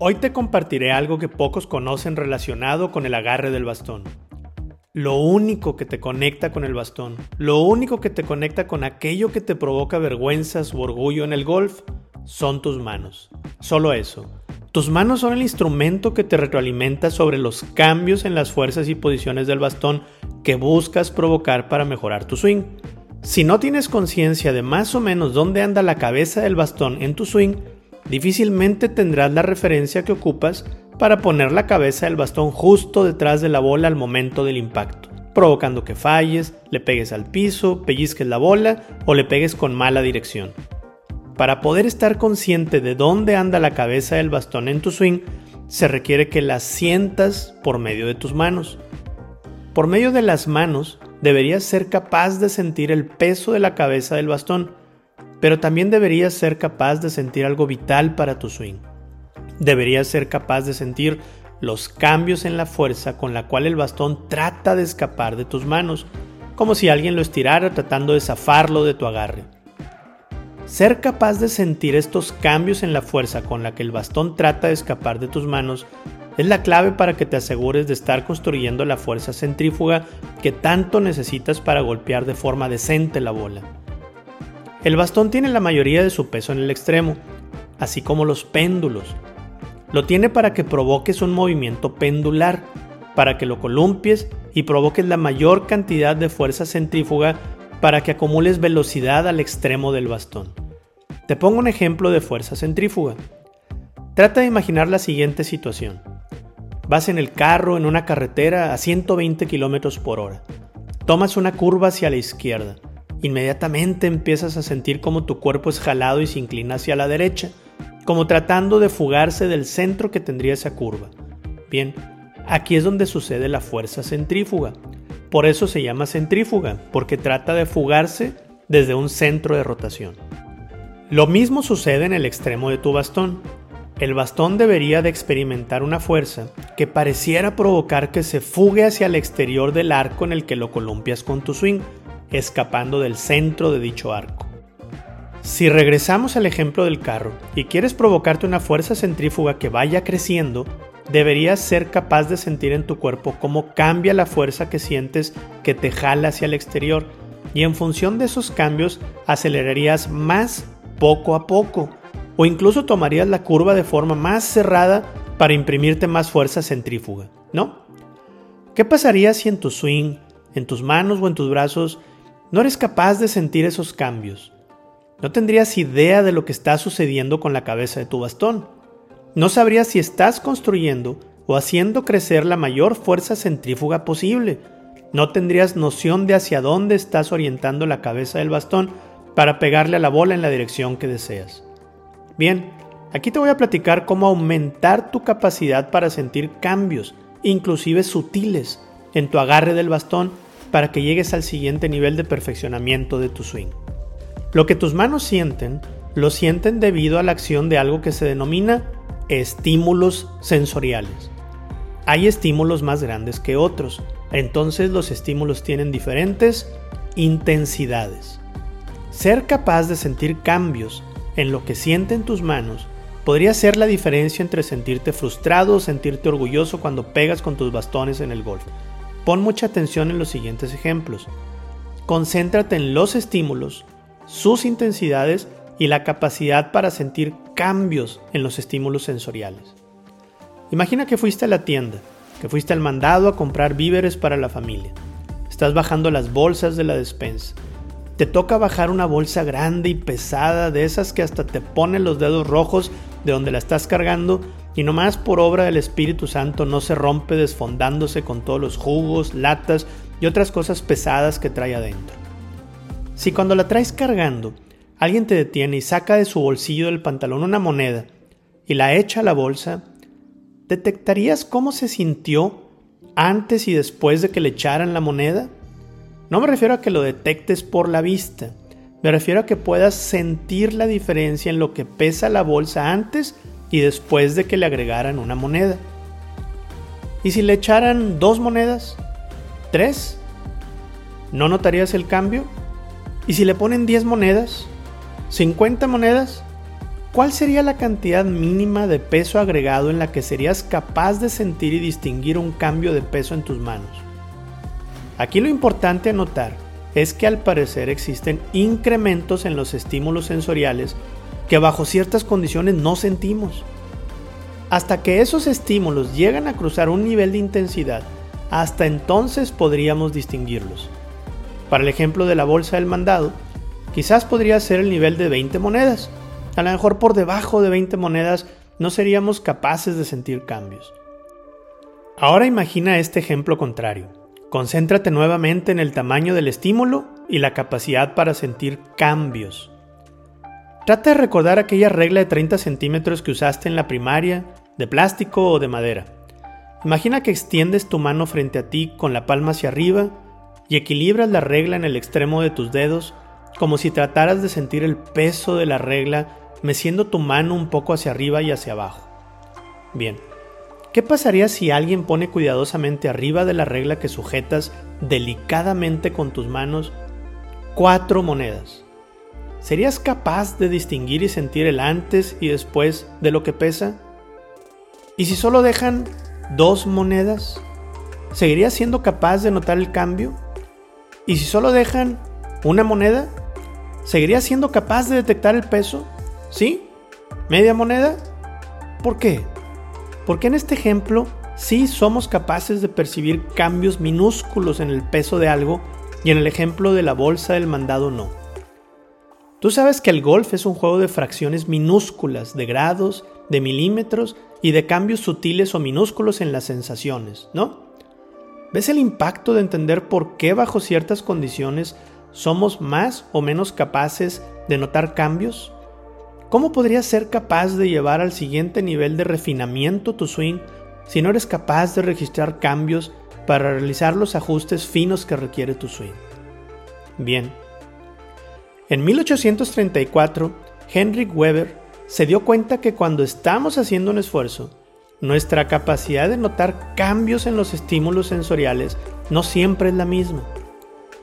Hoy te compartiré algo que pocos conocen relacionado con el agarre del bastón. Lo único que te conecta con el bastón, lo único que te conecta con aquello que te provoca vergüenzas u orgullo en el golf, son tus manos. Solo eso. Tus manos son el instrumento que te retroalimenta sobre los cambios en las fuerzas y posiciones del bastón que buscas provocar para mejorar tu swing. Si no tienes conciencia de más o menos dónde anda la cabeza del bastón en tu swing, difícilmente tendrás la referencia que ocupas para poner la cabeza del bastón justo detrás de la bola al momento del impacto, provocando que falles, le pegues al piso, pellizques la bola o le pegues con mala dirección. Para poder estar consciente de dónde anda la cabeza del bastón en tu swing, se requiere que la sientas por medio de tus manos. Por medio de las manos, deberías ser capaz de sentir el peso de la cabeza del bastón, pero también deberías ser capaz de sentir algo vital para tu swing. Deberías ser capaz de sentir los cambios en la fuerza con la cual el bastón trata de escapar de tus manos, como si alguien lo estirara tratando de zafarlo de tu agarre. Ser capaz de sentir estos cambios en la fuerza con la que el bastón trata de escapar de tus manos es la clave para que te asegures de estar construyendo la fuerza centrífuga que tanto necesitas para golpear de forma decente la bola. El bastón tiene la mayoría de su peso en el extremo, así como los péndulos. Lo tiene para que provoques un movimiento pendular, para que lo columpies y provoques la mayor cantidad de fuerza centrífuga para que acumules velocidad al extremo del bastón. Te pongo un ejemplo de fuerza centrífuga. Trata de imaginar la siguiente situación. Vas en el carro en una carretera a 120 km por hora. Tomas una curva hacia la izquierda Inmediatamente empiezas a sentir como tu cuerpo es jalado y se inclina hacia la derecha, como tratando de fugarse del centro que tendría esa curva. Bien, aquí es donde sucede la fuerza centrífuga. Por eso se llama centrífuga, porque trata de fugarse desde un centro de rotación. Lo mismo sucede en el extremo de tu bastón. El bastón debería de experimentar una fuerza que pareciera provocar que se fugue hacia el exterior del arco en el que lo columpias con tu swing, escapando del centro de dicho arco. Si regresamos al ejemplo del carro y quieres provocarte una fuerza centrífuga que vaya creciendo, deberías ser capaz de sentir en tu cuerpo cómo cambia la fuerza que sientes que te jala hacia el exterior y en función de esos cambios acelerarías más poco a poco o incluso tomarías la curva de forma más cerrada para imprimirte más fuerza centrífuga, ¿no? ¿Qué pasaría si en tu swing, en tus manos o en tus brazos no eres capaz de sentir esos cambios. No tendrías idea de lo que está sucediendo con la cabeza de tu bastón. No sabrías si estás construyendo o haciendo crecer la mayor fuerza centrífuga posible. No tendrías noción de hacia dónde estás orientando la cabeza del bastón para pegarle a la bola en la dirección que deseas. Bien, aquí te voy a platicar cómo aumentar tu capacidad para sentir cambios, inclusive sutiles, en tu agarre del bastón para que llegues al siguiente nivel de perfeccionamiento de tu swing. Lo que tus manos sienten, lo sienten debido a la acción de algo que se denomina estímulos sensoriales. Hay estímulos más grandes que otros, entonces los estímulos tienen diferentes intensidades. Ser capaz de sentir cambios en lo que sienten tus manos podría ser la diferencia entre sentirte frustrado o sentirte orgulloso cuando pegas con tus bastones en el golf. Pon mucha atención en los siguientes ejemplos. Concéntrate en los estímulos, sus intensidades y la capacidad para sentir cambios en los estímulos sensoriales. Imagina que fuiste a la tienda, que fuiste al mandado a comprar víveres para la familia. Estás bajando las bolsas de la despensa. Te toca bajar una bolsa grande y pesada de esas que hasta te ponen los dedos rojos de donde la estás cargando y nomás por obra del Espíritu Santo no se rompe desfondándose con todos los jugos, latas y otras cosas pesadas que trae adentro. Si cuando la traes cargando, alguien te detiene y saca de su bolsillo del pantalón una moneda y la echa a la bolsa, ¿detectarías cómo se sintió antes y después de que le echaran la moneda? No me refiero a que lo detectes por la vista, me refiero a que puedas sentir la diferencia en lo que pesa la bolsa antes y después de que le agregaran una moneda. ¿Y si le echaran dos monedas? ¿Tres? ¿No notarías el cambio? ¿Y si le ponen 10 monedas? ¿50 monedas? ¿cuál sería la cantidad mínima de peso agregado en la que serías capaz de sentir y distinguir un cambio de peso en tus manos? Aquí lo importante a notar es que al parecer existen incrementos en los estímulos sensoriales que bajo ciertas condiciones no sentimos. Hasta que esos estímulos llegan a cruzar un nivel de intensidad, hasta entonces podríamos distinguirlos. Para el ejemplo de la bolsa del mandado, quizás podría ser el nivel de 20 monedas. A lo mejor por debajo de 20 monedas no seríamos capaces de sentir cambios. Ahora imagina este ejemplo contrario. Concéntrate nuevamente en el tamaño del estímulo y la capacidad para sentir cambios. Trata de recordar aquella regla de 30 centímetros que usaste en la primaria, de plástico o de madera. Imagina que extiendes tu mano frente a ti con la palma hacia arriba y equilibras la regla en el extremo de tus dedos como si trataras de sentir el peso de la regla meciendo tu mano un poco hacia arriba y hacia abajo. Bien, ¿qué pasaría si alguien pone cuidadosamente arriba de la regla que sujetas delicadamente con tus manos cuatro monedas? ¿Serías capaz de distinguir y sentir el antes y después de lo que pesa? ¿Y si solo dejan dos monedas? ¿Seguirías siendo capaz de notar el cambio? ¿Y si solo dejan una moneda? ¿Seguirías siendo capaz de detectar el peso? ¿Sí? ¿Media moneda? ¿Por qué? Porque en este ejemplo sí somos capaces de percibir cambios minúsculos en el peso de algo y en el ejemplo de la bolsa del mandado no. Tú sabes que el golf es un juego de fracciones minúsculas, de grados, de milímetros y de cambios sutiles o minúsculos en las sensaciones, ¿no? ¿Ves el impacto de entender por qué bajo ciertas condiciones somos más o menos capaces de notar cambios? ¿Cómo podrías ser capaz de llevar al siguiente nivel de refinamiento tu swing si no eres capaz de registrar cambios para realizar los ajustes finos que requiere tu swing? Bien, en 1834, Henrik Weber se dio cuenta que cuando estamos haciendo un esfuerzo, nuestra capacidad de notar cambios en los estímulos sensoriales no siempre es la misma.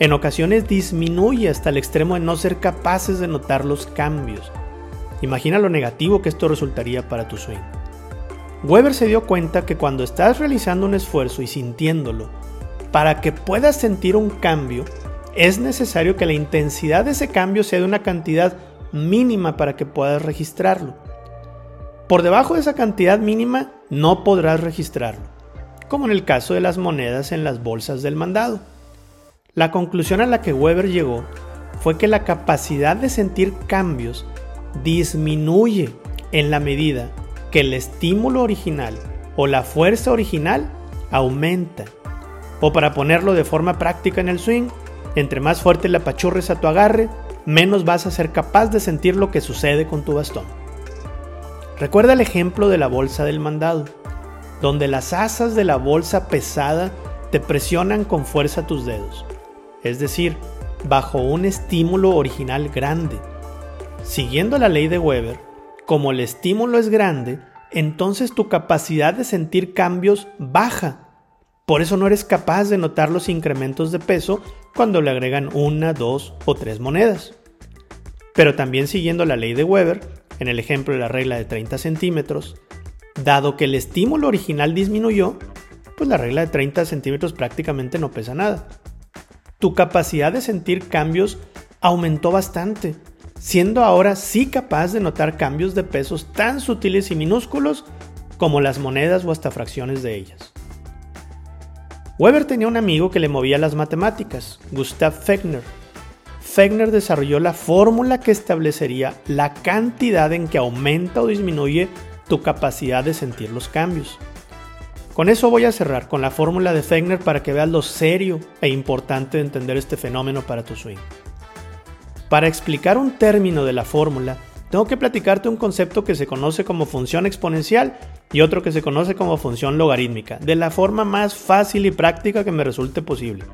En ocasiones disminuye hasta el extremo de no ser capaces de notar los cambios. Imagina lo negativo que esto resultaría para tu swing. Weber se dio cuenta que cuando estás realizando un esfuerzo y sintiéndolo, para que puedas sentir un cambio, es necesario que la intensidad de ese cambio sea de una cantidad mínima para que puedas registrarlo. Por debajo de esa cantidad mínima no podrás registrarlo, como en el caso de las monedas en las bolsas del mandado. La conclusión a la que Weber llegó fue que la capacidad de sentir cambios disminuye en la medida que el estímulo original o la fuerza original aumenta. O para ponerlo de forma práctica en el swing, entre más fuerte le apachurres a tu agarre, menos vas a ser capaz de sentir lo que sucede con tu bastón. Recuerda el ejemplo de la bolsa del mandado, donde las asas de la bolsa pesada te presionan con fuerza tus dedos, es decir, bajo un estímulo original grande. Siguiendo la ley de Weber, como el estímulo es grande, entonces tu capacidad de sentir cambios baja. Por eso no eres capaz de notar los incrementos de peso cuando le agregan una, dos o tres monedas. Pero también siguiendo la ley de Weber, en el ejemplo de la regla de 30 centímetros, dado que el estímulo original disminuyó, pues la regla de 30 centímetros prácticamente no pesa nada. Tu capacidad de sentir cambios aumentó bastante, siendo ahora sí capaz de notar cambios de pesos tan sutiles y minúsculos como las monedas o hasta fracciones de ellas. Weber tenía un amigo que le movía las matemáticas, Gustav Fechner. Fechner desarrolló la fórmula que establecería la cantidad en que aumenta o disminuye tu capacidad de sentir los cambios. Con eso voy a cerrar con la fórmula de Fechner para que veas lo serio e importante de entender este fenómeno para tu swing. Para explicar un término de la fórmula, tengo que platicarte un concepto que se conoce como función exponencial y otro que se conoce como función logarítmica, de la forma más fácil y práctica que me resulte posible.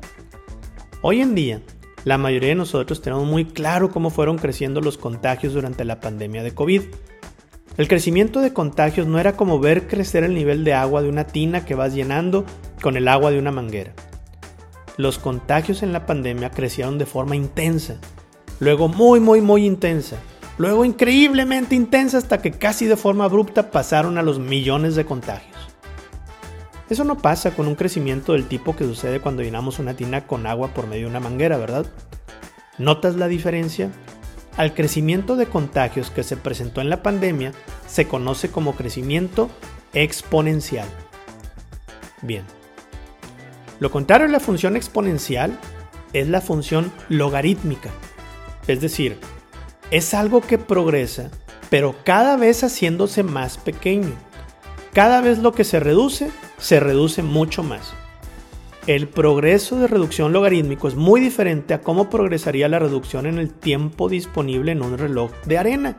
Hoy en día, la mayoría de nosotros tenemos muy claro cómo fueron creciendo los contagios durante la pandemia de COVID. El crecimiento de contagios no era como ver crecer el nivel de agua de una tina que vas llenando con el agua de una manguera. Los contagios en la pandemia crecieron de forma intensa, luego muy muy muy intensa, luego increíblemente intensa hasta que casi de forma abrupta pasaron a los millones de contagios. Eso no pasa con un crecimiento del tipo que sucede cuando llenamos una tina con agua por medio de una manguera, ¿verdad? ¿Notas la diferencia? Al crecimiento de contagios que se presentó en la pandemia se conoce como crecimiento exponencial. Bien. Lo contrario a la función exponencial es la función logarítmica. Es decir, es algo que progresa, pero cada vez haciéndose más pequeño. Cada vez lo que se reduce, se reduce mucho más. El progreso de reducción logarítmico es muy diferente a cómo progresaría la reducción en el tiempo disponible en un reloj de arena.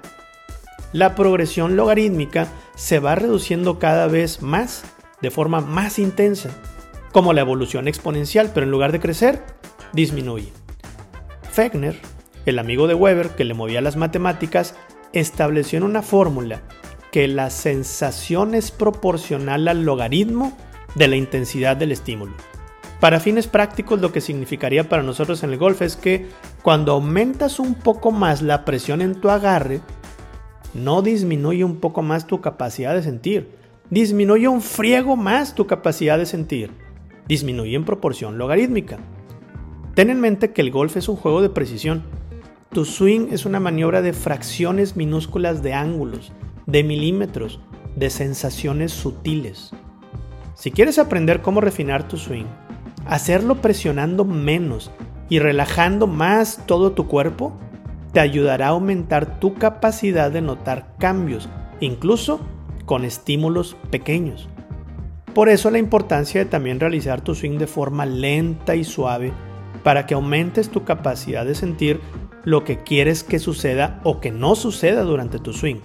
La progresión logarítmica se va reduciendo cada vez más, de forma más intensa, como la evolución exponencial, pero en lugar de crecer, disminuye. Fechner, el amigo de Weber que le movía las matemáticas, estableció en una fórmula que la sensación es proporcional al logaritmo de la intensidad del estímulo. Para fines prácticos lo que significaría para nosotros en el golf es que cuando aumentas un poco más la presión en tu agarre, no disminuye un poco más tu capacidad de sentir, disminuye un friego más tu capacidad de sentir, disminuye en proporción logarítmica. Ten en mente que el golf es un juego de precisión. Tu swing es una maniobra de fracciones minúsculas de ángulos, de milímetros, de sensaciones sutiles. Si quieres aprender cómo refinar tu swing, hacerlo presionando menos y relajando más todo tu cuerpo, te ayudará a aumentar tu capacidad de notar cambios, incluso con estímulos pequeños. Por eso la importancia de también realizar tu swing de forma lenta y suave para que aumentes tu capacidad de sentir lo que quieres que suceda o que no suceda durante tu swing.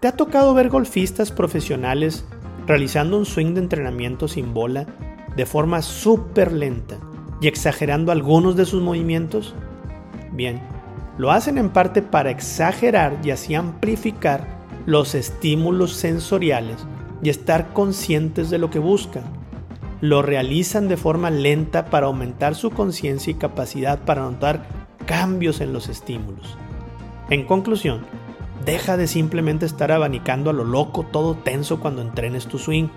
¿Te ha tocado ver golfistas profesionales realizando un swing de entrenamiento sin bola de forma súper lenta y exagerando algunos de sus movimientos? Bien, lo hacen en parte para exagerar y así amplificar los estímulos sensoriales y estar conscientes de lo que buscan. Lo realizan de forma lenta para aumentar su conciencia y capacidad para notar cambios en los estímulos. En conclusión, deja de simplemente estar abanicando a lo loco todo tenso cuando entrenes tu swing.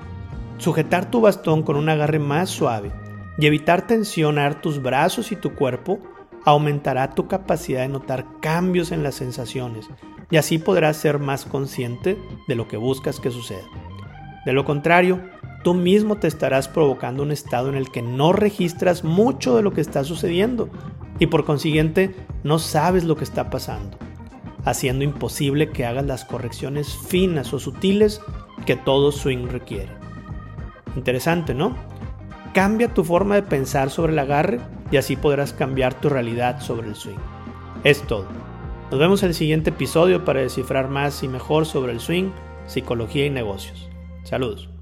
Sujetar tu bastón con un agarre más suave y evitar tensionar tus brazos y tu cuerpo aumentará tu capacidad de notar cambios en las sensaciones y así podrás ser más consciente de lo que buscas que suceda. De lo contrario, tú mismo te estarás provocando un estado en el que no registras mucho de lo que está sucediendo y por consiguiente no sabes lo que está pasando, haciendo imposible que hagas las correcciones finas o sutiles que todo swing requiere. Interesante, ¿no? Cambia tu forma de pensar sobre el agarre y así podrás cambiar tu realidad sobre el swing. Es todo. Nos vemos en el siguiente episodio para descifrar más y mejor sobre el swing, psicología y negocios. Saludos.